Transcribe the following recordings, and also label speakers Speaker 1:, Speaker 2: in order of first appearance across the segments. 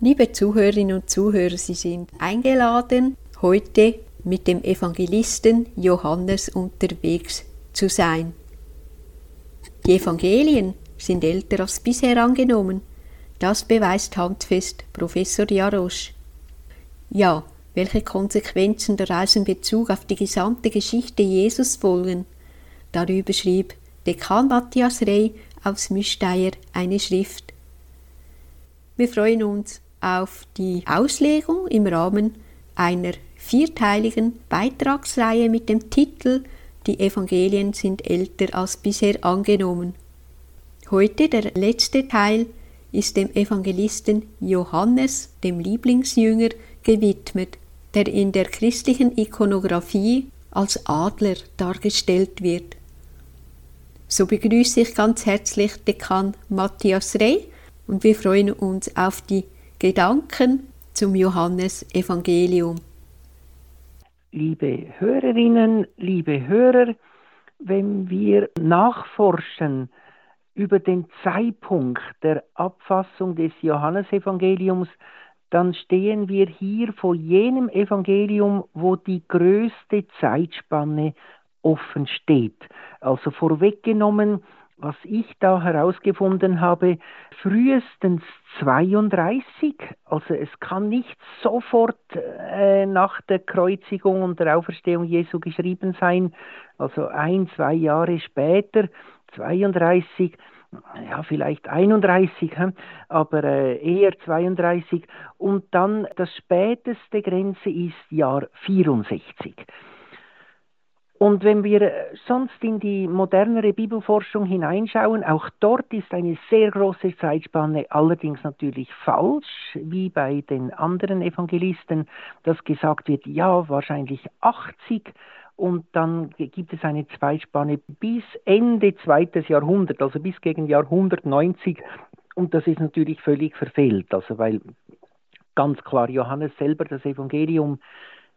Speaker 1: Liebe Zuhörerinnen und Zuhörer, Sie sind eingeladen, heute mit dem Evangelisten Johannes unterwegs zu sein. Die Evangelien sind älter als bisher angenommen. Das beweist handfest Professor Jarosch. Ja, welche Konsequenzen daraus in Bezug auf die gesamte Geschichte Jesus folgen? Darüber schrieb Dekan Matthias Rey aus Müsteier eine Schrift. Wir freuen uns auf die Auslegung im Rahmen einer vierteiligen Beitragsreihe mit dem Titel Die Evangelien sind älter als bisher angenommen. Heute der letzte Teil ist dem Evangelisten Johannes, dem Lieblingsjünger, gewidmet, der in der christlichen Ikonographie als Adler dargestellt wird. So begrüße ich ganz herzlich Dekan Matthias Rey und wir freuen uns auf die Gedanken zum Johannesevangelium.
Speaker 2: Liebe Hörerinnen, liebe Hörer, wenn wir nachforschen über den Zeitpunkt der Abfassung des Johannesevangeliums, dann stehen wir hier vor jenem Evangelium, wo die größte Zeitspanne offen steht. Also vorweggenommen was ich da herausgefunden habe, frühestens 32, also es kann nicht sofort äh, nach der Kreuzigung und der Auferstehung Jesu geschrieben sein, also ein, zwei Jahre später, 32, ja, vielleicht 31, aber äh, eher 32. Und dann das späteste Grenze ist Jahr 64. Und wenn wir sonst in die modernere Bibelforschung hineinschauen, auch dort ist eine sehr große Zeitspanne, allerdings natürlich falsch, wie bei den anderen Evangelisten, dass gesagt wird, ja, wahrscheinlich 80 und dann gibt es eine Zeitspanne bis Ende zweites Jahrhundert, also bis gegen Jahr 190 und das ist natürlich völlig verfehlt, also weil ganz klar Johannes selber das Evangelium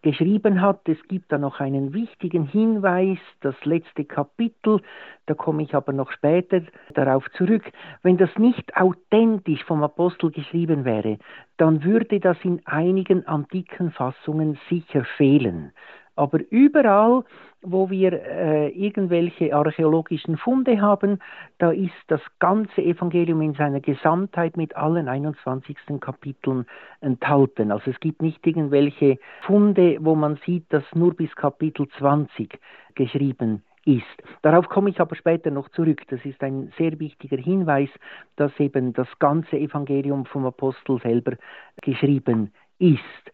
Speaker 2: geschrieben hat. Es gibt da noch einen wichtigen Hinweis, das letzte Kapitel, da komme ich aber noch später darauf zurück. Wenn das nicht authentisch vom Apostel geschrieben wäre, dann würde das in einigen antiken Fassungen sicher fehlen. Aber überall, wo wir äh, irgendwelche archäologischen Funde haben, da ist das ganze Evangelium in seiner Gesamtheit mit allen 21. Kapiteln enthalten. Also es gibt nicht irgendwelche Funde, wo man sieht, dass nur bis Kapitel 20 geschrieben ist. Darauf komme ich aber später noch zurück. Das ist ein sehr wichtiger Hinweis, dass eben das ganze Evangelium vom Apostel selber geschrieben ist.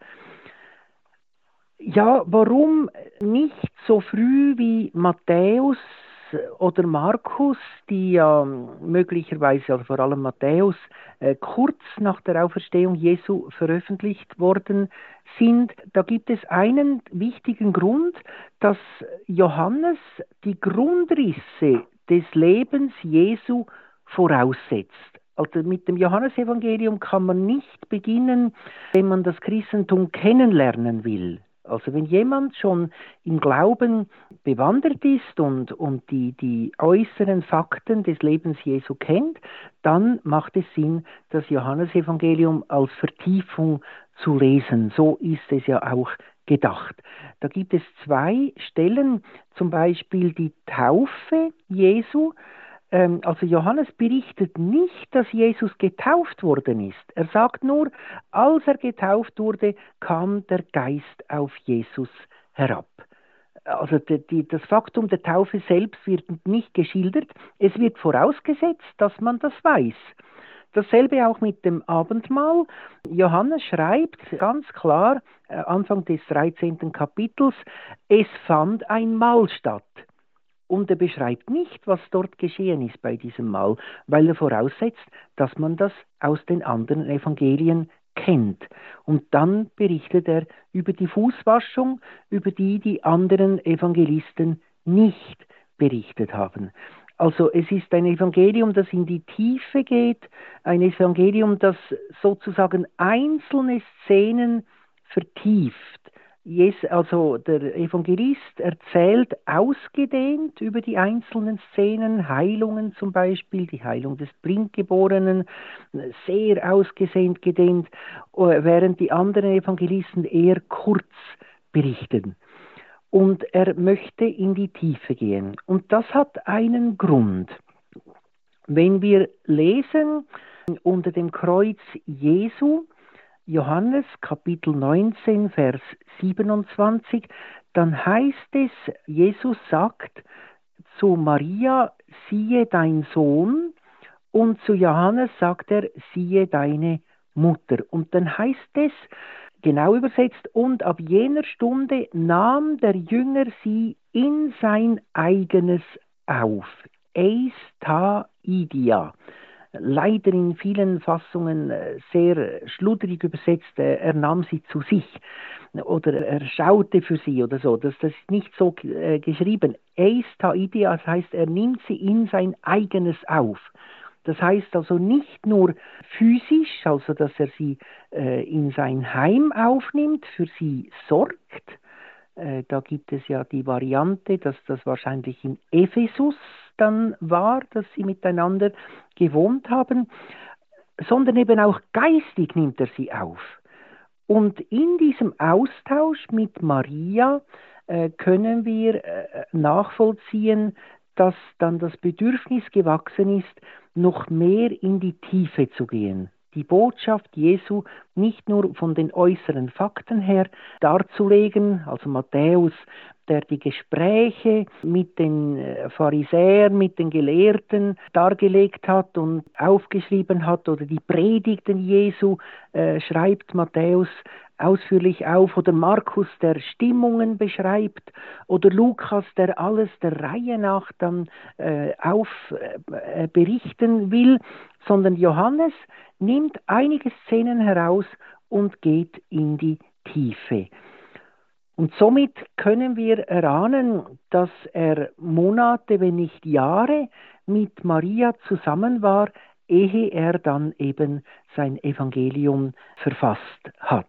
Speaker 2: Ja, warum nicht so früh wie Matthäus oder Markus, die ja möglicherweise, also vor allem Matthäus, äh, kurz nach der Auferstehung Jesu veröffentlicht worden sind. Da gibt es einen wichtigen Grund, dass Johannes die Grundrisse des Lebens Jesu voraussetzt. Also mit dem Johannesevangelium kann man nicht beginnen, wenn man das Christentum kennenlernen will. Also wenn jemand schon im Glauben bewandert ist und, und die, die äußeren Fakten des Lebens Jesu kennt, dann macht es Sinn, das Johannesevangelium als Vertiefung zu lesen. So ist es ja auch gedacht. Da gibt es zwei Stellen, zum Beispiel die Taufe Jesu, ähm, also Johannes berichtet nicht, dass Jesus getauft worden ist. Er sagt nur, als er getauft wurde, kam der Geist auf Jesus herab. Also die, die, das Faktum der Taufe selbst wird nicht geschildert. Es wird vorausgesetzt, dass man das weiß. Dasselbe auch mit dem Abendmahl. Johannes schreibt ganz klar, äh, Anfang des 13. Kapitels, es fand ein Mahl statt. Und er beschreibt nicht, was dort geschehen ist bei diesem Mahl, weil er voraussetzt, dass man das aus den anderen Evangelien kennt. Und dann berichtet er über die Fußwaschung, über die die anderen Evangelisten nicht berichtet haben. Also es ist ein Evangelium, das in die Tiefe geht, ein Evangelium, das sozusagen einzelne Szenen vertieft, also der Evangelist erzählt ausgedehnt über die einzelnen Szenen, Heilungen zum Beispiel, die Heilung des Blindgeborenen, sehr ausgedehnt gedehnt, während die anderen Evangelisten eher kurz berichten. Und er möchte in die Tiefe gehen. Und das hat einen Grund. Wenn wir lesen unter dem Kreuz Jesu, Johannes Kapitel 19, Vers 27, dann heißt es, Jesus sagt zu Maria, siehe dein Sohn, und zu Johannes sagt er, siehe deine Mutter. Und dann heißt es, genau übersetzt, und ab jener Stunde nahm der Jünger sie in sein eigenes auf. Eis ta idia leider in vielen Fassungen äh, sehr schludrig übersetzt, äh, er nahm sie zu sich oder er schaute für sie oder so. Das, das ist nicht so äh, geschrieben. Eis taidia, das heißt, er nimmt sie in sein eigenes auf. Das heißt also nicht nur physisch, also dass er sie äh, in sein Heim aufnimmt, für sie sorgt. Äh, da gibt es ja die Variante, dass das wahrscheinlich in Ephesus dann war, dass sie miteinander gewohnt haben, sondern eben auch geistig nimmt er sie auf. Und in diesem Austausch mit Maria äh, können wir äh, nachvollziehen, dass dann das Bedürfnis gewachsen ist, noch mehr in die Tiefe zu gehen die Botschaft Jesu nicht nur von den äußeren Fakten her darzulegen, also Matthäus, der die Gespräche mit den äh, Pharisäern, mit den Gelehrten dargelegt hat und aufgeschrieben hat, oder die Predigten Jesu äh, schreibt Matthäus ausführlich auf oder Markus, der Stimmungen beschreibt oder Lukas, der alles der Reihe nach dann äh, auf äh, berichten will, sondern Johannes nimmt einige Szenen heraus und geht in die Tiefe. Und somit können wir erahnen, dass er Monate, wenn nicht Jahre mit Maria zusammen war, ehe er dann eben sein Evangelium verfasst hat.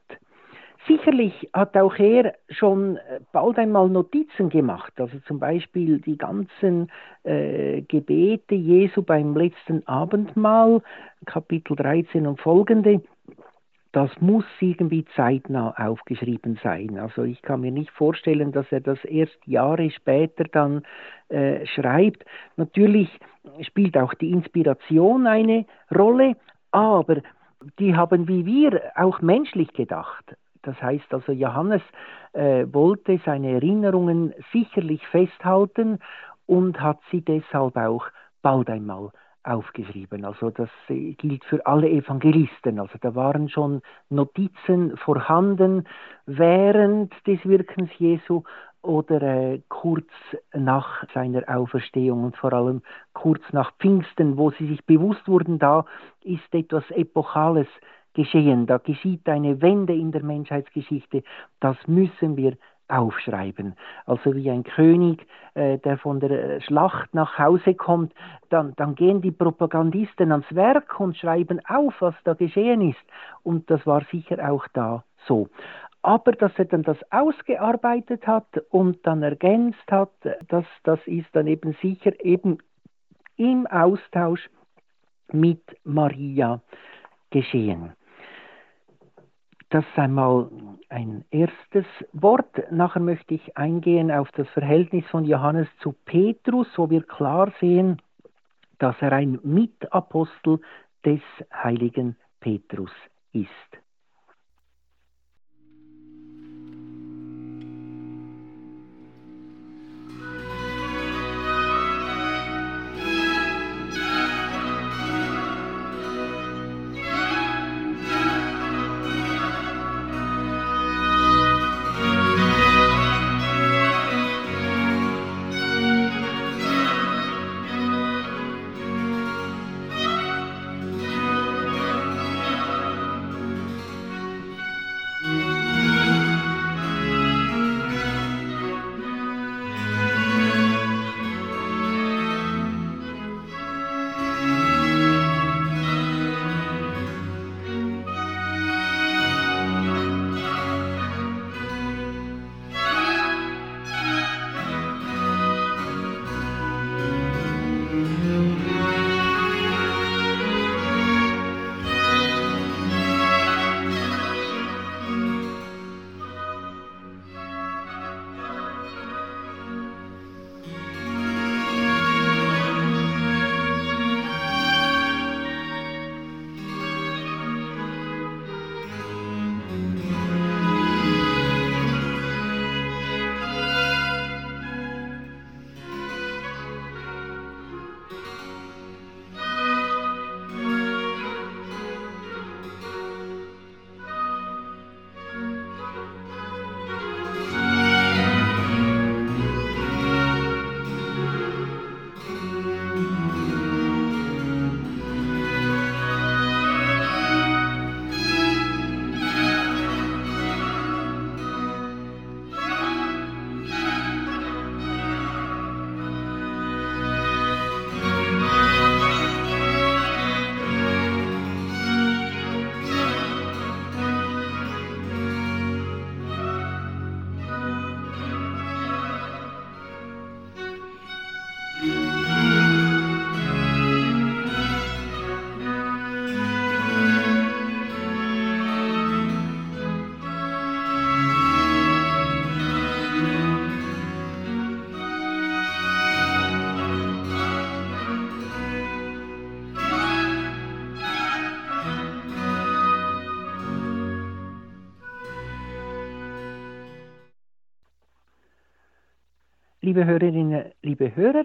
Speaker 2: Sicherlich hat auch er schon bald einmal Notizen gemacht, also zum Beispiel die ganzen äh, Gebete Jesu beim letzten Abendmahl, Kapitel 13 und folgende. Das muss irgendwie zeitnah aufgeschrieben sein. Also ich kann mir nicht vorstellen, dass er das erst Jahre später dann äh, schreibt. Natürlich spielt auch die Inspiration eine Rolle, aber die haben wie wir auch menschlich gedacht. Das heißt also, Johannes äh, wollte seine Erinnerungen sicherlich festhalten und hat sie deshalb auch bald einmal aufgeschrieben. Also das äh, gilt für alle Evangelisten. Also da waren schon Notizen vorhanden während des Wirkens Jesu oder äh, kurz nach seiner Auferstehung und vor allem kurz nach Pfingsten, wo sie sich bewusst wurden, da ist etwas Epochales geschehen, da geschieht eine Wende in der Menschheitsgeschichte, das müssen wir aufschreiben. Also wie ein König, äh, der von der Schlacht nach Hause kommt, dann, dann gehen die Propagandisten ans Werk und schreiben auf, was da geschehen ist. Und das war sicher auch da so. Aber dass er dann das ausgearbeitet hat und dann ergänzt hat, das, das ist dann eben sicher eben im Austausch mit Maria geschehen. Das ist einmal ein erstes Wort. Nachher möchte ich eingehen auf das Verhältnis von Johannes zu Petrus, wo wir klar sehen, dass er ein Mitapostel des heiligen Petrus ist. Liebe Hörerinnen, liebe Hörer,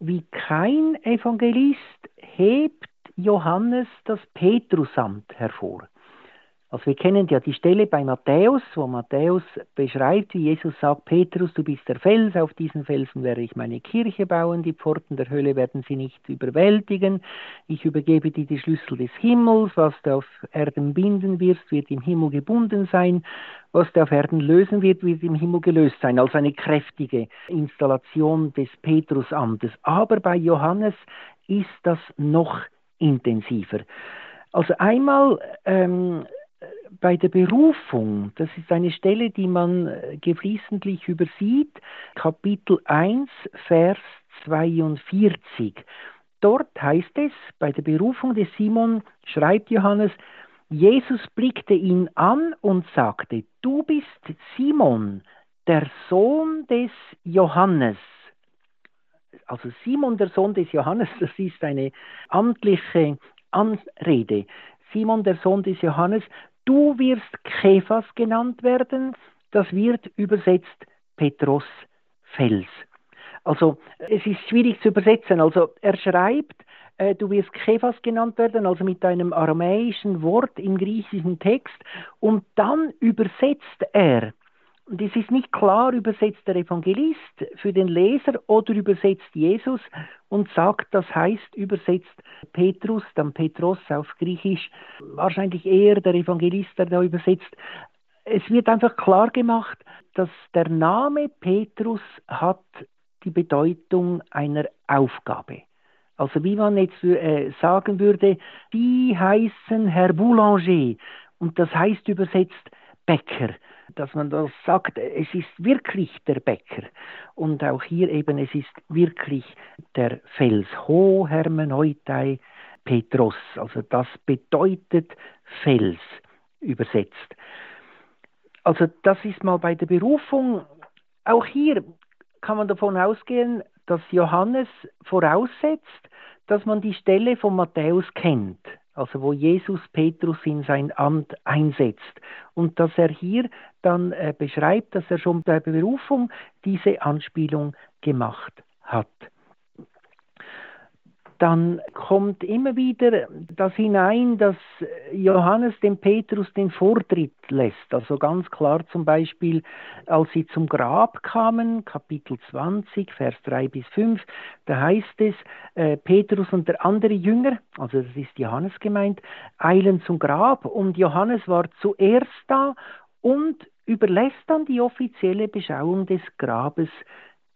Speaker 2: wie kein Evangelist hebt Johannes das Petrusamt hervor. Also wir kennen ja die Stelle bei Matthäus, wo Matthäus beschreibt, wie Jesus sagt, Petrus, du bist der Fels, auf diesen Felsen werde ich meine Kirche bauen, die Pforten der Hölle werden sie nicht überwältigen, ich übergebe dir die Schlüssel des Himmels, was du auf Erden binden wirst, wird im Himmel gebunden sein, was du auf Erden lösen wird, wird im Himmel gelöst sein. Also eine kräftige Installation des Petrusamtes. Aber bei Johannes ist das noch intensiver. Also einmal ähm, bei der Berufung, das ist eine Stelle, die man äh, geflissentlich übersieht, Kapitel 1, Vers 42. Dort heißt es, bei der Berufung des Simon schreibt Johannes, Jesus blickte ihn an und sagte, du bist Simon, der Sohn des Johannes. Also Simon, der Sohn des Johannes, das ist eine amtliche Anrede. Simon, der Sohn des Johannes, Du wirst Kephas genannt werden, das wird übersetzt Petros Fels. Also es ist schwierig zu übersetzen. Also er schreibt, äh, du wirst Kephas genannt werden, also mit einem aramäischen Wort im griechischen Text, und dann übersetzt er und es ist nicht klar, übersetzt der Evangelist für den Leser oder übersetzt Jesus und sagt, das heißt übersetzt Petrus, dann Petros auf Griechisch, wahrscheinlich eher der Evangelist, der da übersetzt. Es wird einfach klar gemacht, dass der Name Petrus hat die Bedeutung einer Aufgabe. Also wie man jetzt äh, sagen würde, die heißen Herr Boulanger und das heißt übersetzt Bäcker dass man das sagt, es ist wirklich der Bäcker. Und auch hier eben, es ist wirklich der Fels. Ho Hermeneutai Petros. Also das bedeutet Fels übersetzt. Also das ist mal bei der Berufung. Auch hier kann man davon ausgehen, dass Johannes voraussetzt, dass man die Stelle von Matthäus kennt also wo Jesus Petrus in sein Amt einsetzt. Und dass er hier dann äh, beschreibt, dass er schon bei Berufung diese Anspielung gemacht hat dann kommt immer wieder das hinein, dass Johannes dem Petrus den Vortritt lässt. Also ganz klar zum Beispiel, als sie zum Grab kamen, Kapitel 20, Vers 3 bis 5, da heißt es, äh, Petrus und der andere Jünger, also das ist Johannes gemeint, eilen zum Grab und Johannes war zuerst da und überlässt dann die offizielle Beschauung des Grabes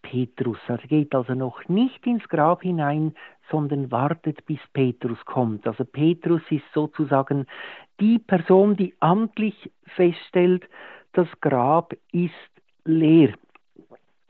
Speaker 2: Petrus. Er geht also noch nicht ins Grab hinein, sondern wartet, bis Petrus kommt. Also Petrus ist sozusagen die Person, die amtlich feststellt, das Grab ist leer.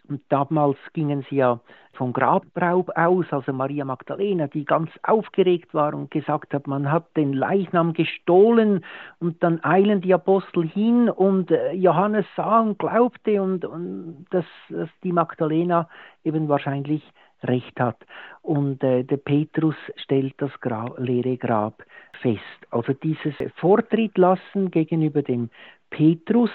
Speaker 2: Und damals gingen sie ja vom Grabraub aus, also Maria Magdalena, die ganz aufgeregt war und gesagt hat, man hat den Leichnam gestohlen und dann eilen die Apostel hin und äh, Johannes sah und glaubte und, und dass, dass die Magdalena eben wahrscheinlich recht hat. Und äh, der Petrus stellt das Grab, leere Grab fest. Also dieses Vortritt lassen gegenüber dem Petrus,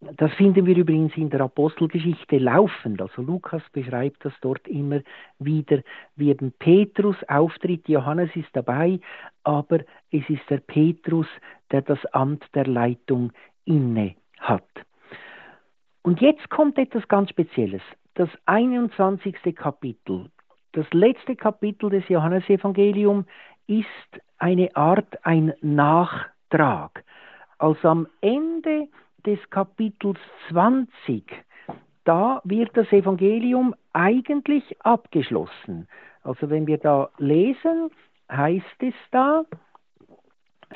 Speaker 2: das finden wir übrigens in der Apostelgeschichte laufend. Also Lukas beschreibt das dort immer wieder, wie eben Petrus auftritt. Johannes ist dabei, aber es ist der Petrus, der das Amt der Leitung inne hat. Und jetzt kommt etwas ganz Spezielles. Das 21. Kapitel, das letzte Kapitel des Johannesevangeliums, ist eine Art ein Nachtrag. Also am Ende des Kapitels 20, da wird das Evangelium eigentlich abgeschlossen. Also wenn wir da lesen, heißt es da,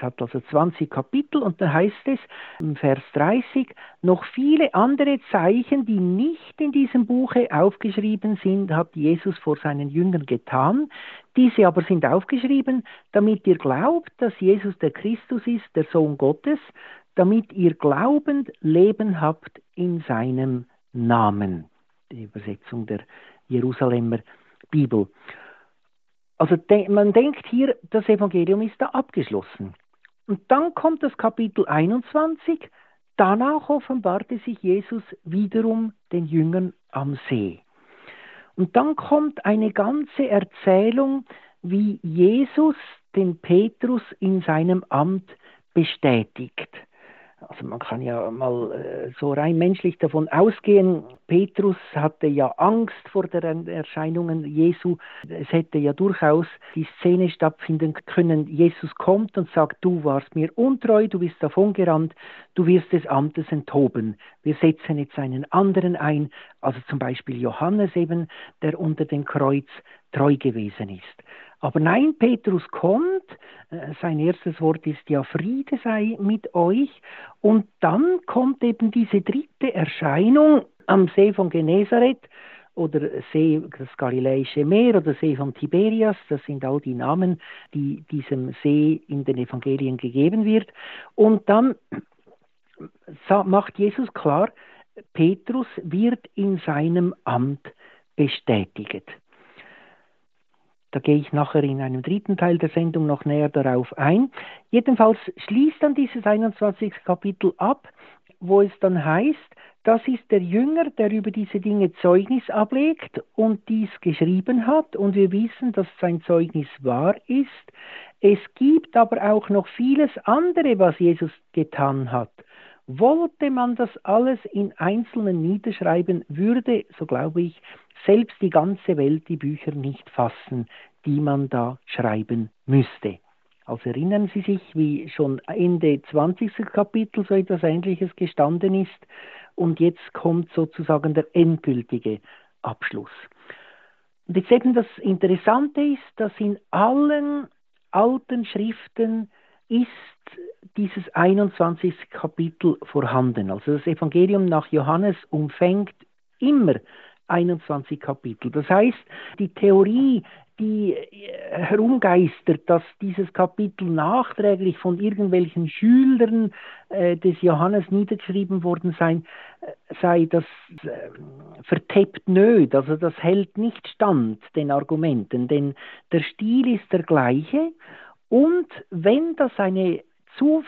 Speaker 2: es hat also 20 Kapitel und da heißt es im Vers 30 noch viele andere Zeichen, die nicht in diesem Buche aufgeschrieben sind, hat Jesus vor seinen Jüngern getan. Diese aber sind aufgeschrieben, damit ihr glaubt, dass Jesus der Christus ist, der Sohn Gottes, damit ihr glaubend Leben habt in seinem Namen. Die Übersetzung der Jerusalemer Bibel. Also man denkt hier, das Evangelium ist da abgeschlossen. Und dann kommt das Kapitel 21. Danach offenbarte sich Jesus wiederum den Jüngern am See. Und dann kommt eine ganze Erzählung, wie Jesus den Petrus in seinem Amt bestätigt. Also man kann ja mal äh, so rein menschlich davon ausgehen, Petrus hatte ja Angst vor den Erscheinungen Jesu. Es hätte ja durchaus die Szene stattfinden können, Jesus kommt und sagt, du warst mir untreu, du bist davongerannt, du wirst des Amtes enthoben. Wir setzen jetzt einen anderen ein, also zum Beispiel Johannes eben, der unter dem Kreuz treu gewesen ist. Aber nein, Petrus kommt, äh, sein erstes Wort ist ja Friede sei mit euch und dann kommt eben diese dritte Erscheinung am See von Genezareth oder See, das Galiläische Meer oder See von Tiberias, das sind all die Namen, die diesem See in den Evangelien gegeben wird. Und dann macht Jesus klar, Petrus wird in seinem Amt bestätigt. Da gehe ich nachher in einem dritten Teil der Sendung noch näher darauf ein. Jedenfalls schließt dann dieses 21. Kapitel ab, wo es dann heißt, das ist der Jünger, der über diese Dinge Zeugnis ablegt und dies geschrieben hat, und wir wissen, dass sein Zeugnis wahr ist. Es gibt aber auch noch vieles andere, was Jesus getan hat. Wollte man das alles in Einzelnen niederschreiben, würde, so glaube ich, selbst die ganze Welt die Bücher nicht fassen, die man da schreiben müsste. Also erinnern Sie sich, wie schon Ende 20. Kapitel so etwas Ähnliches gestanden ist und jetzt kommt sozusagen der endgültige Abschluss. Und jetzt eben das Interessante ist, dass in allen alten Schriften ist dieses 21. Kapitel vorhanden. Also das Evangelium nach Johannes umfängt immer 21 Kapitel. Das heißt, die Theorie, die äh, herumgeistert, dass dieses Kapitel nachträglich von irgendwelchen Schülern äh, des Johannes niedergeschrieben worden sei, äh, sei das äh, verteppt nöd, also das hält nicht stand den Argumenten, denn der Stil ist der gleiche und wenn das eine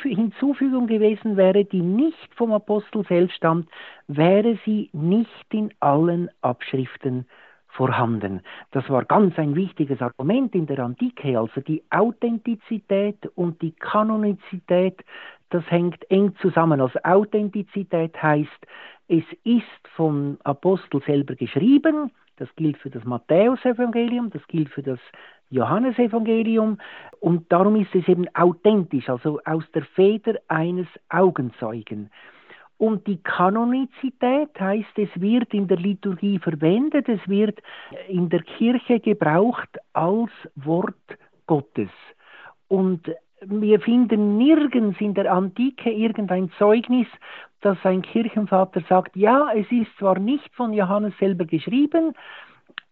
Speaker 2: Hinzufügung gewesen wäre, die nicht vom Apostel selbst stammt, wäre sie nicht in allen Abschriften vorhanden. Das war ganz ein wichtiges Argument in der Antike, also die Authentizität und die Kanonizität, das hängt eng zusammen. Also Authentizität heißt, es ist vom Apostel selber geschrieben, das gilt für das Matthäusevangelium, das gilt für das Johannesevangelium und darum ist es eben authentisch, also aus der Feder eines Augenzeugen. Und die Kanonizität heißt, es wird in der Liturgie verwendet, es wird in der Kirche gebraucht als Wort Gottes. Und wir finden nirgends in der Antike irgendein Zeugnis, dass ein Kirchenvater sagt, ja, es ist zwar nicht von Johannes selber geschrieben,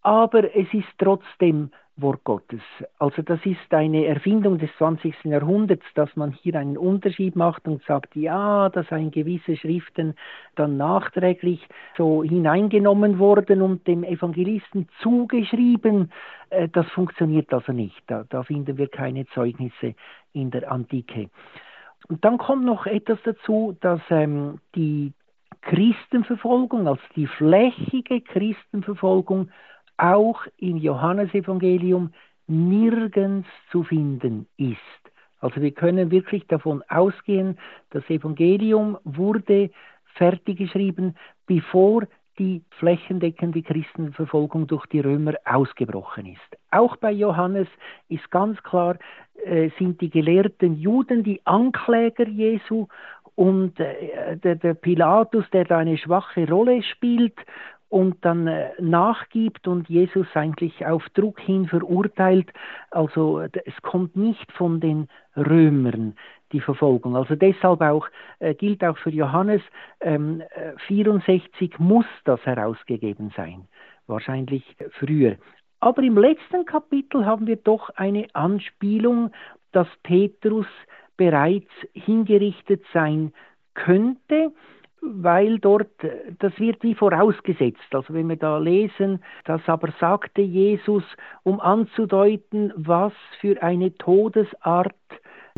Speaker 2: aber es ist trotzdem Wort Gottes. Also das ist eine Erfindung des 20. Jahrhunderts, dass man hier einen Unterschied macht und sagt, ja, dass ein gewisse Schriften dann nachträglich so hineingenommen wurden und dem Evangelisten zugeschrieben. Äh, das funktioniert also nicht. Da, da finden wir keine Zeugnisse in der Antike. Und dann kommt noch etwas dazu, dass ähm, die Christenverfolgung, also die flächige Christenverfolgung, auch im Johannesevangelium nirgends zu finden ist. Also wir können wirklich davon ausgehen, das Evangelium wurde fertig geschrieben, bevor die flächendeckende Christenverfolgung durch die Römer ausgebrochen ist. Auch bei Johannes ist ganz klar, äh, sind die gelehrten Juden die Ankläger Jesu und äh, der, der Pilatus, der da eine schwache Rolle spielt und dann äh, nachgibt und Jesus eigentlich auf Druck hin verurteilt. Also es kommt nicht von den Römern die Verfolgung. Also deshalb auch äh, gilt auch für Johannes ähm, 64 muss das herausgegeben sein, wahrscheinlich früher. Aber im letzten Kapitel haben wir doch eine Anspielung, dass Petrus bereits hingerichtet sein könnte weil dort, das wird wie vorausgesetzt. Also wenn wir da lesen, das aber sagte Jesus, um anzudeuten, was für eine Todesart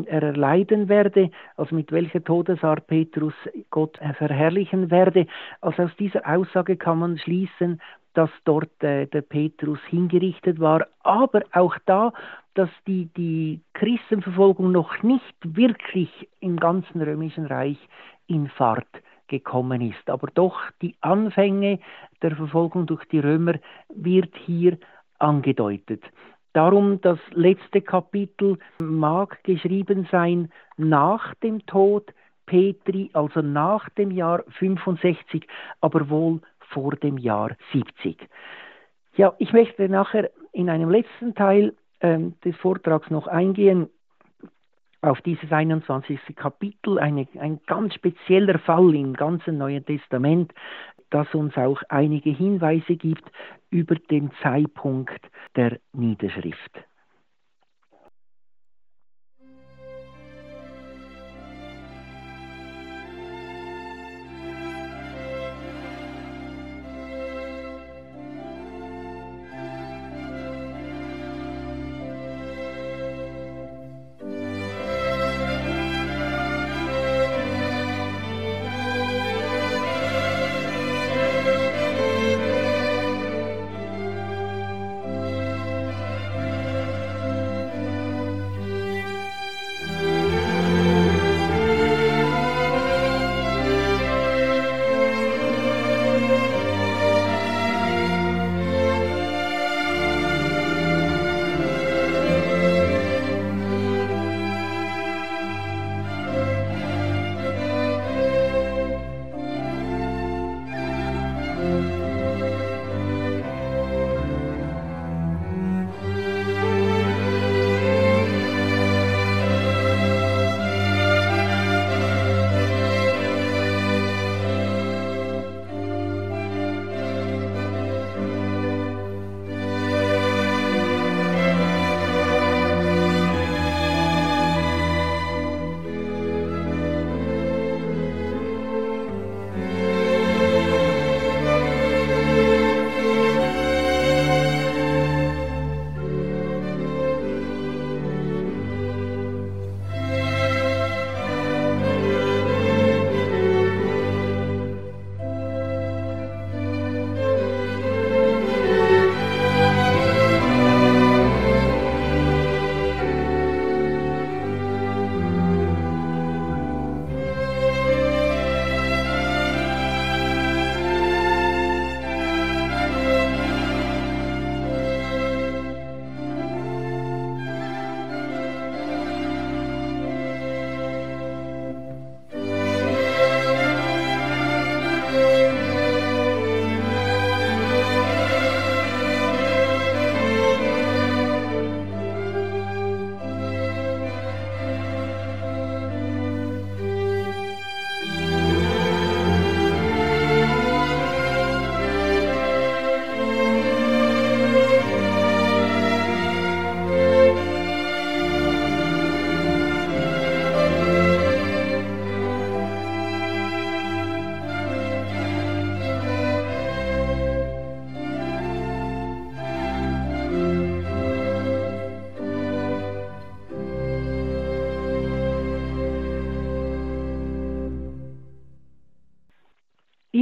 Speaker 2: er erleiden werde, also mit welcher Todesart Petrus Gott verherrlichen werde. Also aus dieser Aussage kann man schließen, dass dort äh, der Petrus hingerichtet war, aber auch da, dass die, die Christenverfolgung noch nicht wirklich im ganzen römischen Reich in Fahrt gekommen ist. Aber doch die Anfänge der Verfolgung durch die Römer wird hier angedeutet. Darum das letzte Kapitel mag geschrieben sein nach dem Tod Petri, also nach dem Jahr 65, aber wohl vor dem Jahr 70. Ja, ich möchte nachher in einem letzten Teil ähm, des Vortrags noch eingehen auf dieses 21. Kapitel, eine, ein ganz spezieller Fall im ganzen Neuen Testament, das uns auch einige Hinweise gibt über den Zeitpunkt der Niederschrift.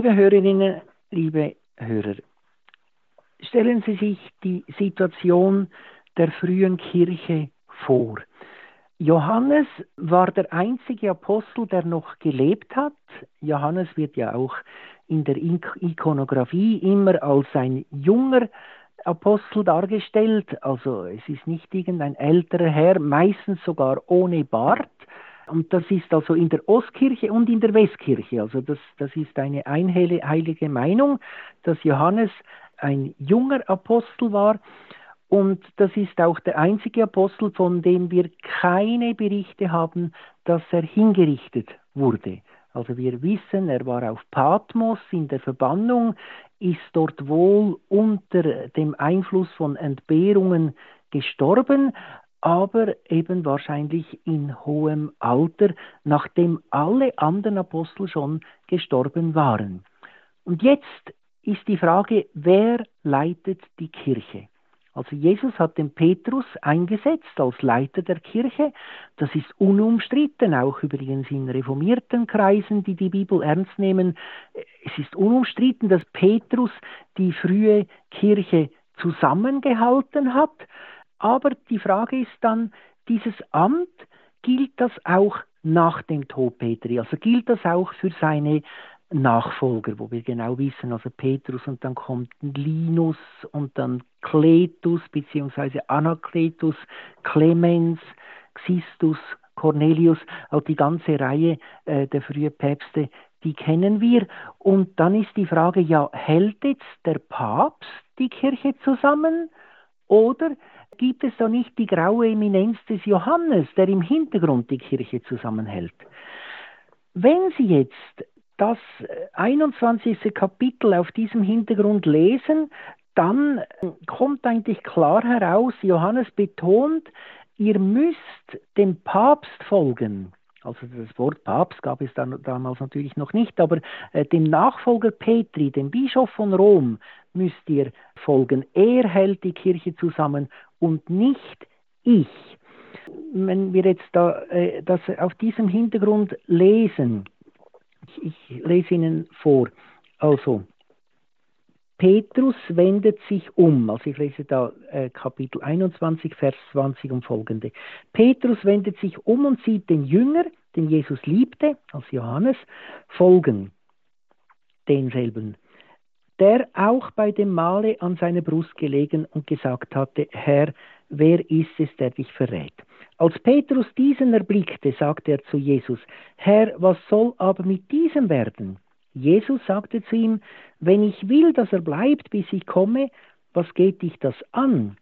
Speaker 2: Liebe Hörerinnen, liebe Hörer, stellen Sie sich die Situation der frühen Kirche vor. Johannes war der einzige Apostel, der noch gelebt hat. Johannes wird ja auch in der Ikonografie immer als ein junger Apostel dargestellt. Also es ist nicht irgendein älterer Herr, meistens sogar ohne Bart. Und das ist also in der Ostkirche und in der Westkirche. Also das, das ist eine einheilige Meinung, dass Johannes ein junger Apostel war. Und das ist auch der einzige Apostel, von dem wir keine Berichte haben, dass er hingerichtet wurde. Also wir wissen, er war auf Patmos in der Verbannung, ist dort wohl unter dem Einfluss von Entbehrungen gestorben, aber eben wahrscheinlich in hohem Alter, nachdem alle anderen Apostel schon gestorben waren. Und jetzt ist die Frage, wer leitet die Kirche? Also Jesus hat den Petrus eingesetzt als Leiter der Kirche. Das ist unumstritten, auch übrigens in reformierten Kreisen, die die Bibel ernst nehmen. Es ist unumstritten, dass Petrus die frühe Kirche zusammengehalten hat. Aber die Frage ist dann, dieses Amt, gilt das auch nach dem Tod Petri? Also gilt das auch für seine Nachfolger, wo wir genau wissen, also Petrus und dann kommt Linus und dann Cletus beziehungsweise Anakletus, Clemens, Xistus, Cornelius, auch die ganze Reihe äh, der frühen Päpste, die kennen wir. Und dann ist die Frage, ja, hält jetzt der Papst die Kirche zusammen oder gibt es da nicht die graue Eminenz des Johannes, der im Hintergrund die Kirche zusammenhält? Wenn Sie jetzt das 21. Äh, Kapitel auf diesem Hintergrund lesen, dann äh, kommt eigentlich klar heraus, Johannes betont, ihr müsst dem Papst folgen. Also das Wort Papst gab es dann, damals natürlich noch nicht, aber äh, dem Nachfolger Petri, dem Bischof von Rom, müsst ihr folgen. Er hält die Kirche zusammen und nicht ich. Wenn wir jetzt da, äh, das auf diesem Hintergrund lesen, ich, ich lese Ihnen vor. Also, Petrus wendet sich um, also ich lese da äh, Kapitel 21, Vers 20 und folgende. Petrus wendet sich um und sieht den Jünger, den Jesus liebte, als Johannes, folgen denselben, der auch bei dem Male an seiner Brust gelegen und gesagt hatte, Herr, wer ist es, der dich verrät? Als Petrus diesen erblickte, sagte er zu Jesus, Herr, was soll aber mit diesem werden? Jesus sagte zu ihm, wenn ich will, dass er bleibt, bis ich komme, was geht dich das an?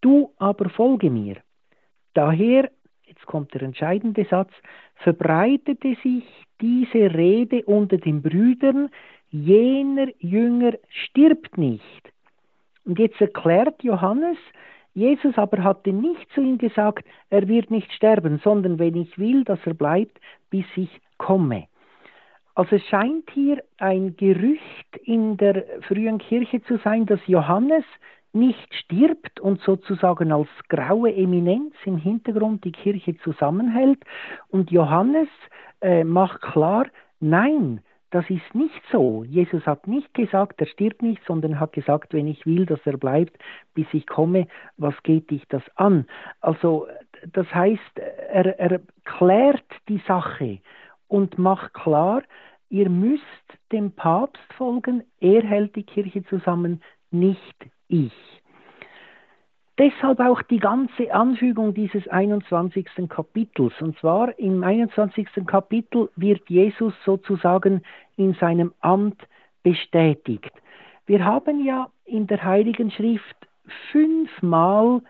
Speaker 2: Du aber folge mir. Daher, jetzt kommt der entscheidende Satz, verbreitete sich diese Rede unter den Brüdern, jener Jünger stirbt nicht. Und jetzt erklärt Johannes, Jesus aber hatte nicht zu ihm gesagt, er wird nicht sterben, sondern wenn ich will, dass er bleibt, bis ich komme. Also es scheint hier ein Gerücht in der frühen Kirche zu sein, dass Johannes nicht stirbt und sozusagen als graue Eminenz im Hintergrund die Kirche zusammenhält. Und Johannes äh, macht klar, nein, das ist nicht so. Jesus hat nicht gesagt, er stirbt nicht, sondern hat gesagt, wenn ich will, dass er bleibt, bis ich komme, was geht dich das an? Also das heißt, er, er klärt die Sache und macht klar, ihr müsst dem Papst folgen, er hält die Kirche zusammen, nicht ich. Deshalb auch die ganze Anfügung dieses 21. Kapitels. Und zwar im 21. Kapitel wird Jesus sozusagen in seinem Amt bestätigt. Wir haben ja in der Heiligen Schrift fünfmal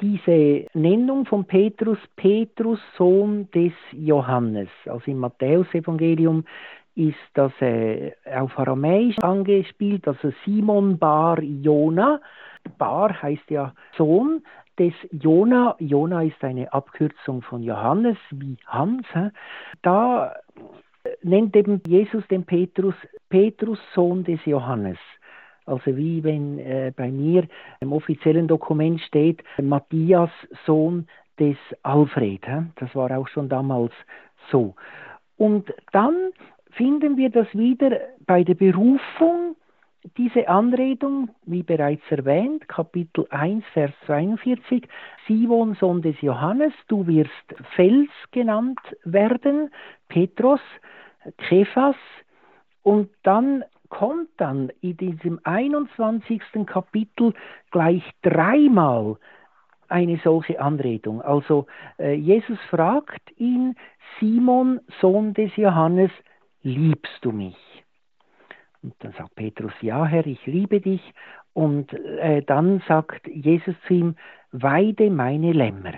Speaker 2: diese Nennung von Petrus, Petrus, Sohn des Johannes. Also im Matthäusevangelium ist das äh, auf Aramäisch angespielt, also Simon Bar Jona. Bar heißt ja Sohn des Jona. Jona ist eine Abkürzung von Johannes wie Hans. Da nennt eben Jesus den Petrus Petrus Sohn des Johannes. Also wie wenn äh, bei mir im offiziellen Dokument steht Matthias Sohn des Alfred. Hä? Das war auch schon damals so. Und dann finden wir das wieder bei der Berufung diese Anredung, wie bereits erwähnt, Kapitel 1, Vers 42, Simon, Sohn des Johannes, du wirst Fels genannt werden, Petrus, Kephas, und dann kommt dann in diesem 21. Kapitel gleich dreimal eine solche Anredung. Also äh, Jesus fragt ihn, Simon, Sohn des Johannes, liebst du mich? Und dann sagt Petrus, ja Herr, ich liebe dich. Und äh, dann sagt Jesus zu ihm, weide meine Lämmer.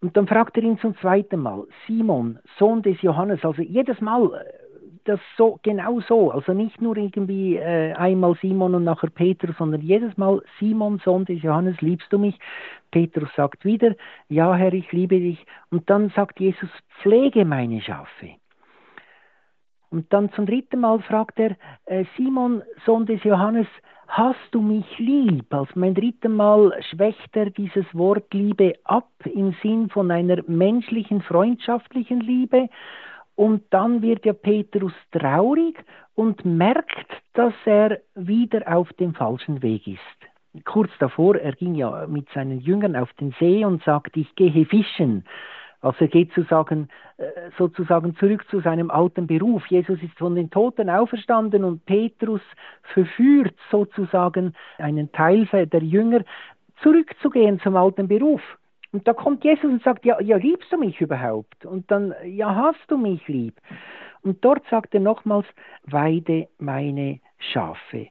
Speaker 2: Und dann fragt er ihn zum zweiten Mal, Simon, Sohn des Johannes, also jedes Mal äh, das so genau so, also nicht nur irgendwie äh, einmal Simon und nachher Petrus, sondern jedes Mal Simon, Sohn des Johannes, liebst du mich? Petrus sagt wieder, ja Herr, ich liebe dich. Und dann sagt Jesus, pflege meine Schafe. Und dann zum dritten Mal fragt er, äh, Simon, Sohn des Johannes, hast du mich lieb? Also mein drittes Mal schwächt er dieses Wort Liebe ab im Sinn von einer menschlichen, freundschaftlichen Liebe. Und dann wird ja Petrus traurig und merkt, dass er wieder auf dem falschen Weg ist. Kurz davor, er ging ja mit seinen Jüngern auf den See und sagte, ich gehe fischen. Also er geht sozusagen, äh, sozusagen zurück zu seinem alten Beruf. Jesus ist von den Toten auferstanden und Petrus verführt sozusagen einen Teil der Jünger zurückzugehen zum alten Beruf. Und da kommt Jesus und sagt, ja, ja, liebst du mich überhaupt? Und dann, ja, hast du mich lieb? Und dort sagt er nochmals, weide meine Schafe.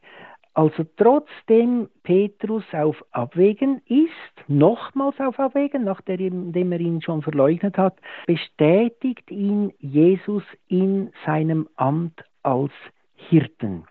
Speaker 2: Also trotzdem Petrus auf Abwägen ist, nochmals auf Abwägen, nachdem er ihn schon verleugnet hat, bestätigt ihn Jesus in seinem Amt als Hirten.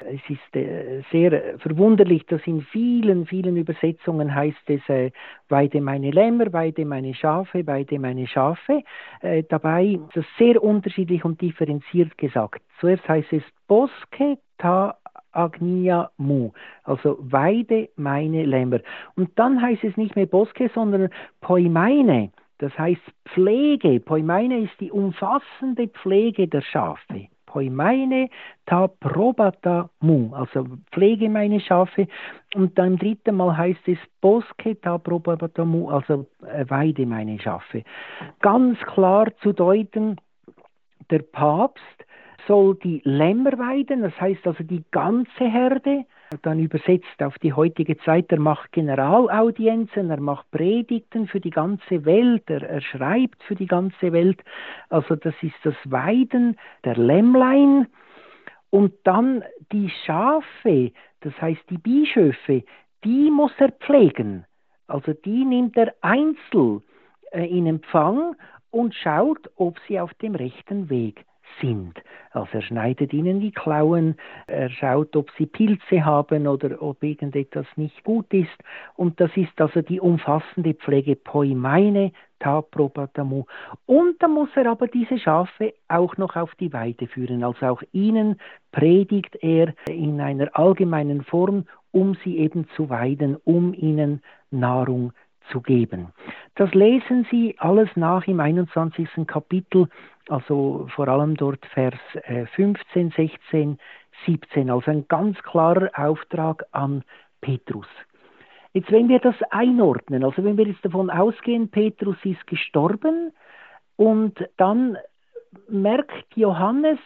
Speaker 2: Es ist äh, sehr verwunderlich, dass in vielen, vielen Übersetzungen heißt es, äh, weide meine Lämmer, weide meine Schafe, weide meine Schafe. Äh, dabei ist es sehr unterschiedlich und differenziert gesagt. Zuerst heißt es Bosque ta Agnia Mu, also weide meine Lämmer. Und dann heißt es nicht mehr Bosque, sondern Poimeine, das heißt Pflege. Poimeine ist die umfassende Pflege der Schafe. Poimeine ta probata mu, also pflege meine Schafe. Und dann im dritten Mal heißt es Bosque ta probata mu, also äh, weide meine Schafe. Ganz klar zu deuten, der Papst soll die Lämmer weiden, das heißt also die ganze Herde, dann übersetzt auf die heutige Zeit, er macht Generalaudienzen, er macht Predigten für die ganze Welt, er, er schreibt für die ganze Welt. Also das ist das Weiden der Lämmlein. Und dann die Schafe, das heißt die Bischöfe, die muss er pflegen. Also die nimmt er einzeln äh, in Empfang und schaut, ob sie auf dem rechten Weg sind. Also er schneidet ihnen die Klauen, er schaut, ob sie Pilze haben oder ob irgendetwas nicht gut ist. Und das ist also die umfassende Pflege Poimeine Taprobatamu. Und da muss er aber diese Schafe auch noch auf die Weide führen. Also auch ihnen predigt er in einer allgemeinen Form, um sie eben zu weiden, um ihnen Nahrung zu geben. Das lesen Sie alles nach im 21. Kapitel also vor allem dort Vers 15, 16, 17, also ein ganz klarer Auftrag an Petrus. Jetzt, wenn wir das einordnen, also wenn wir jetzt davon ausgehen, Petrus ist gestorben und dann merkt Johannes,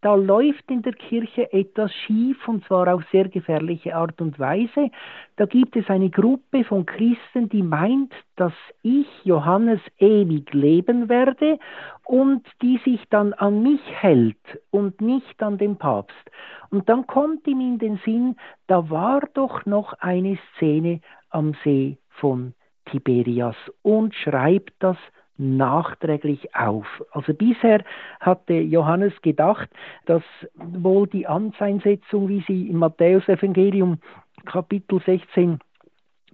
Speaker 2: da läuft in der Kirche etwas schief und zwar auf sehr gefährliche Art und Weise. Da gibt es eine Gruppe von Christen, die meint, dass ich, Johannes, ewig leben werde und die sich dann an mich hält und nicht an den Papst. Und dann kommt ihm in den Sinn, da war doch noch eine Szene am See von Tiberias und schreibt das nachträglich auf. Also bisher hatte Johannes gedacht, dass wohl die Amtseinsetzung, wie sie im Matthäusevangelium Kapitel 16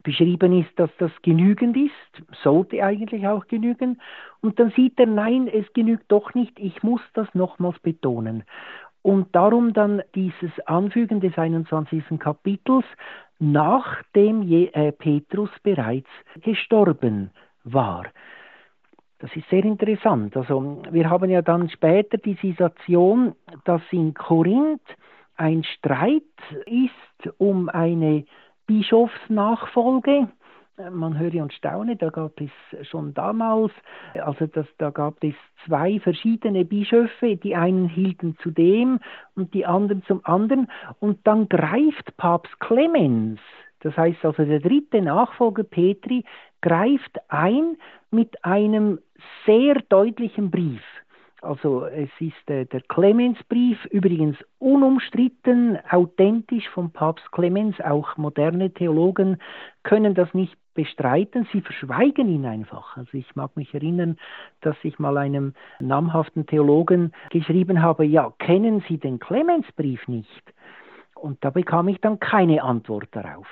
Speaker 2: beschrieben ist, dass das genügend ist, sollte eigentlich auch genügen. Und dann sieht er, nein, es genügt doch nicht, ich muss das nochmals betonen. Und darum dann dieses Anfügen des 21. Kapitels, nachdem äh, Petrus bereits gestorben war. Das ist sehr interessant. Also wir haben ja dann später die Situation, dass in Korinth ein Streit ist um eine Bischofsnachfolge. Man höre und staune, da gab es schon damals, also das, da gab es zwei verschiedene Bischöfe, die einen hielten zu dem und die anderen zum anderen. Und dann greift Papst Clemens, das heißt also der dritte Nachfolger Petri, greift ein mit einem sehr deutlichen Brief. Also es ist äh, der Clemensbrief, übrigens unumstritten, authentisch vom Papst Clemens. Auch moderne Theologen können das nicht bestreiten, sie verschweigen ihn einfach. Also ich mag mich erinnern, dass ich mal einem namhaften Theologen geschrieben habe, ja, kennen Sie den Clemensbrief nicht? Und da bekam ich dann keine Antwort darauf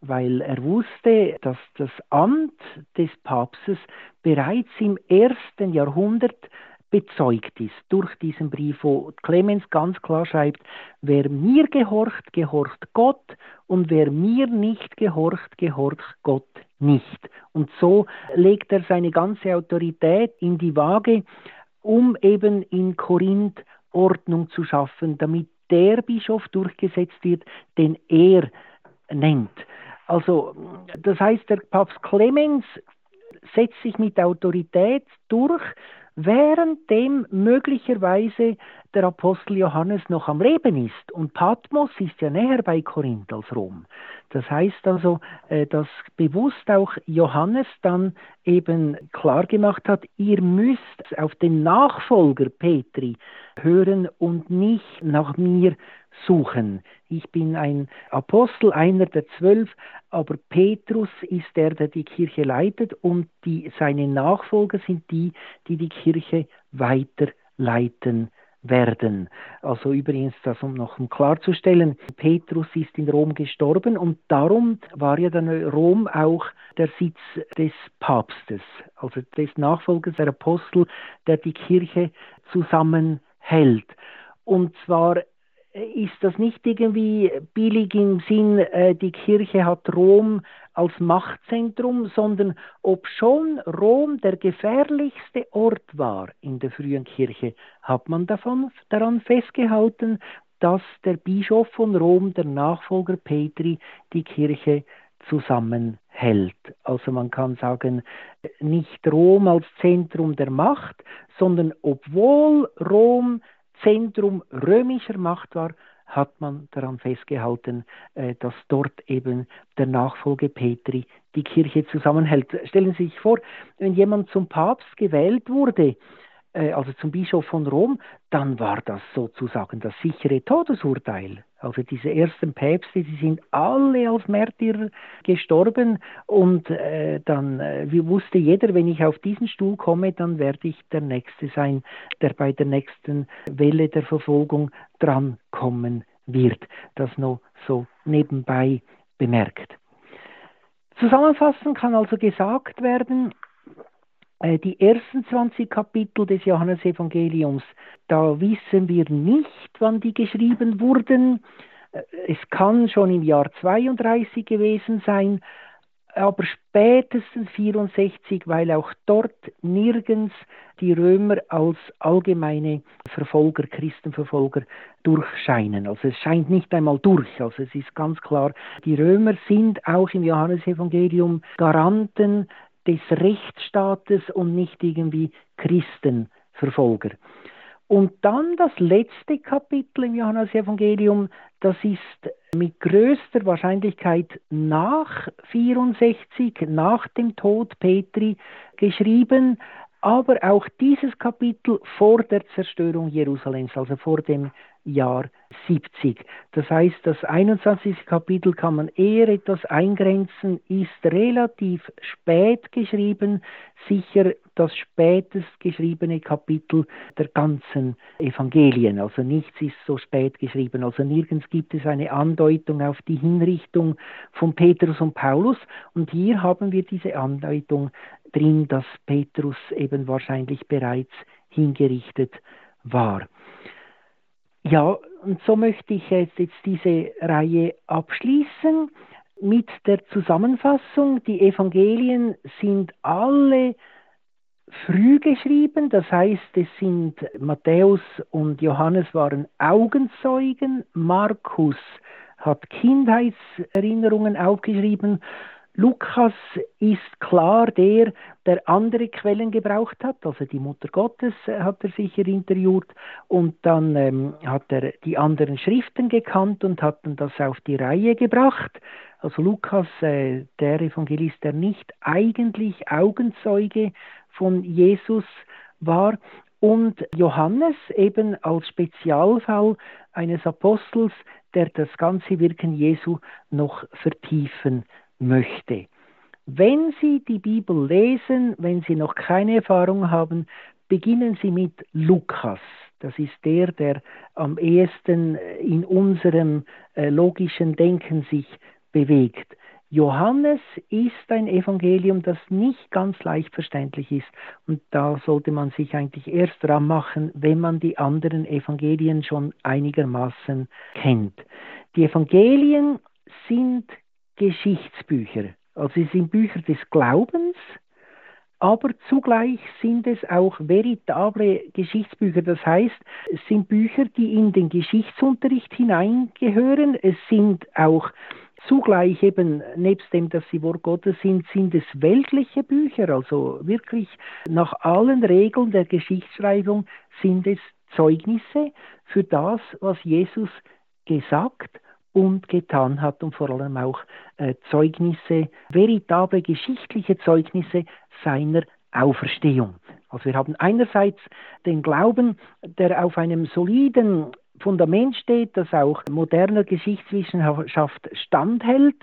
Speaker 2: weil er wusste, dass das Amt des Papstes bereits im ersten Jahrhundert bezeugt ist durch diesen Brief, wo Clemens ganz klar schreibt, wer mir gehorcht, gehorcht Gott und wer mir nicht gehorcht, gehorcht Gott nicht. Und so legt er seine ganze Autorität in die Waage, um eben in Korinth Ordnung zu schaffen, damit der Bischof durchgesetzt wird, den er nennt. Also das heißt, der Papst Clemens setzt sich mit Autorität durch, währenddem möglicherweise der Apostel Johannes noch am Leben ist. Und Patmos ist ja näher bei Korinth als Rom. Das heißt also, äh, dass bewusst auch Johannes dann eben klar gemacht hat, ihr müsst auf den Nachfolger Petri hören und nicht nach mir suchen. Ich bin ein Apostel, einer der zwölf, aber Petrus ist der, der die Kirche leitet und die, seine Nachfolger sind die, die die Kirche weiterleiten werden. Also übrigens, das um noch klarzustellen, Petrus ist in Rom gestorben und darum war ja dann Rom auch der Sitz des Papstes, also des Nachfolgers der Apostel, der die Kirche zusammenhält. Und zwar ist das nicht irgendwie billig im Sinn, äh, die Kirche hat Rom als Machtzentrum, sondern ob schon Rom der gefährlichste Ort war in der frühen Kirche, hat man davon, daran festgehalten, dass der Bischof von Rom, der Nachfolger Petri, die Kirche zusammenhält. Also man kann sagen, nicht Rom als Zentrum der Macht, sondern obwohl Rom Zentrum römischer Macht war, hat man daran festgehalten, äh, dass dort eben der Nachfolge Petri die Kirche zusammenhält. Stellen Sie sich vor, wenn jemand zum Papst gewählt wurde, äh, also zum Bischof von Rom, dann war das sozusagen das sichere Todesurteil. Also diese ersten Päpste, die sind alle als Märtyrer gestorben und äh, dann äh, wusste jeder, wenn ich auf diesen Stuhl komme, dann werde ich der Nächste sein, der bei der nächsten Welle der Verfolgung drankommen wird. Das nur so nebenbei bemerkt. Zusammenfassend kann also gesagt werden, die ersten 20 Kapitel des Johannesevangeliums, da wissen wir nicht, wann die geschrieben wurden. Äh, es kann schon im Jahr 32 gewesen sein, aber spätestens 64, weil auch dort nirgends die Römer als allgemeine Verfolger, Christenverfolger durchscheinen. Also es scheint nicht einmal durch. Also es ist ganz klar, die Römer sind auch im Johannesevangelium Garanten des Rechtsstaates und nicht irgendwie Christenverfolger. Und dann das letzte Kapitel im Johannesevangelium, das ist mit größter Wahrscheinlichkeit nach 64, nach dem Tod Petri geschrieben, aber auch dieses Kapitel vor der Zerstörung Jerusalems, also vor dem Jahr 70. Das heißt, das 21. Kapitel kann man eher etwas eingrenzen, ist relativ spät geschrieben, sicher das spätest geschriebene Kapitel der ganzen Evangelien. Also nichts ist so spät geschrieben. Also nirgends gibt es eine Andeutung auf die Hinrichtung von Petrus und Paulus. Und hier haben wir diese Andeutung drin, dass Petrus eben wahrscheinlich bereits hingerichtet war. Ja, und so möchte ich jetzt, jetzt diese Reihe abschließen mit der Zusammenfassung. Die Evangelien sind alle früh geschrieben, das heißt, es sind Matthäus und Johannes waren Augenzeugen, Markus hat Kindheitserinnerungen aufgeschrieben Lukas ist klar der, der andere Quellen gebraucht hat, also die Mutter Gottes hat er sicher interviewt. Und dann ähm, hat er die anderen Schriften gekannt und hat dann das auf die Reihe gebracht. Also Lukas, äh, der Evangelist, der nicht eigentlich Augenzeuge von Jesus war. Und Johannes eben als Spezialfall eines Apostels, der das ganze Wirken Jesu noch vertiefen möchte. Wenn Sie die Bibel lesen, wenn Sie noch keine Erfahrung haben, beginnen Sie mit Lukas. Das ist der, der am ehesten in unserem äh, logischen Denken sich bewegt. Johannes ist ein Evangelium, das nicht ganz leicht verständlich ist. Und da sollte man sich eigentlich erst dran machen, wenn man die anderen Evangelien schon einigermaßen kennt. Die Evangelien sind Geschichtsbücher. Also sie sind Bücher des Glaubens, aber zugleich sind es auch veritable Geschichtsbücher. Das heißt, es sind Bücher, die in den Geschichtsunterricht hineingehören. Es sind auch zugleich eben, nebst dem, dass sie Wort Gottes sind, sind es weltliche Bücher. Also wirklich nach allen Regeln der Geschichtsschreibung sind es Zeugnisse für das, was Jesus gesagt und getan hat und vor allem auch äh, Zeugnisse, veritable geschichtliche Zeugnisse seiner Auferstehung. Also wir haben einerseits den Glauben, der auf einem soliden Fundament steht, das auch moderner Geschichtswissenschaft standhält.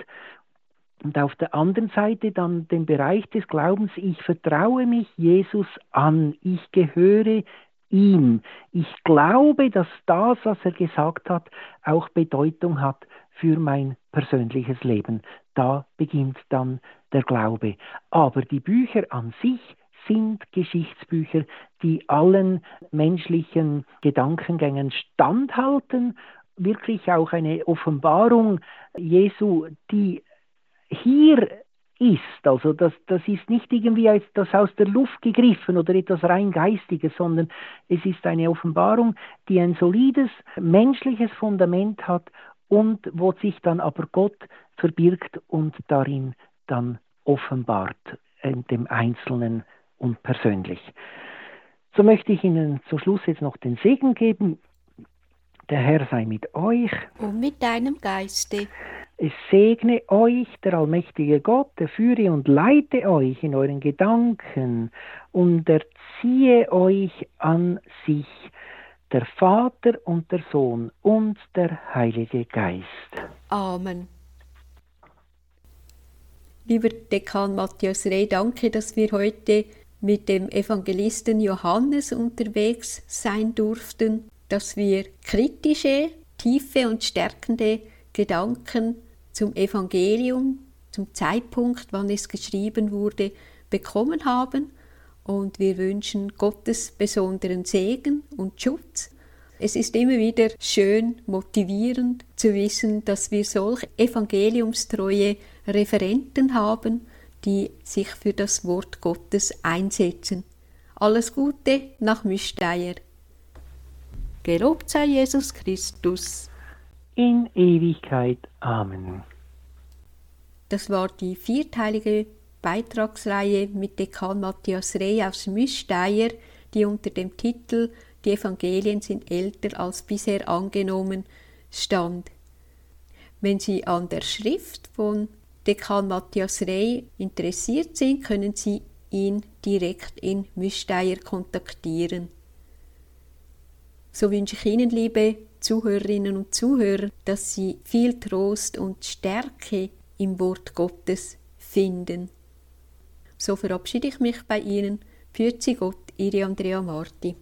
Speaker 2: Und auf der anderen Seite dann den Bereich des Glaubens, ich vertraue mich Jesus an, ich gehöre ihm. Ich glaube, dass das, was er gesagt hat, auch Bedeutung hat für mein persönliches Leben. Da beginnt dann der Glaube. Aber die Bücher an sich sind Geschichtsbücher, die allen menschlichen Gedankengängen standhalten, wirklich auch eine Offenbarung Jesu, die hier ist. Also das, das ist nicht irgendwie etwas aus der Luft gegriffen oder etwas rein Geistiges, sondern es ist eine Offenbarung, die ein solides menschliches Fundament hat und wo sich dann aber Gott verbirgt und darin dann offenbart in dem Einzelnen und persönlich. So möchte ich Ihnen zum Schluss jetzt noch den Segen geben. Der Herr sei mit euch.
Speaker 1: Und mit deinem Geiste.
Speaker 2: Es segne euch der allmächtige Gott, der führe und leite euch in euren Gedanken und erziehe euch an sich, der Vater und der Sohn und der Heilige Geist.
Speaker 1: Amen. Lieber Dekan Matthias Reh, danke, dass wir heute mit dem Evangelisten Johannes unterwegs sein durften, dass wir kritische, tiefe und stärkende Gedanken zum Evangelium, zum Zeitpunkt, wann es geschrieben wurde, bekommen haben. Und wir wünschen Gottes besonderen Segen und Schutz. Es ist immer wieder schön, motivierend zu wissen, dass wir solch evangeliumstreue Referenten haben, die sich für das Wort Gottes einsetzen. Alles Gute nach Müsteier. Gelobt sei Jesus Christus
Speaker 2: in Ewigkeit. Amen.
Speaker 1: Das war die vierteilige Beitragsreihe mit Dekan Matthias Reh aus Müsteier, die unter dem Titel Die Evangelien sind älter als bisher angenommen stand. Wenn Sie an der Schrift von Dekan Matthias Rey interessiert sind, können Sie ihn direkt in Müsteier kontaktieren. So wünsche ich Ihnen, liebe Zuhörerinnen und Zuhörer, dass sie viel Trost und Stärke im Wort Gottes finden. So verabschiede ich mich bei Ihnen. Für Sie Gott, Ihre Andrea Marti.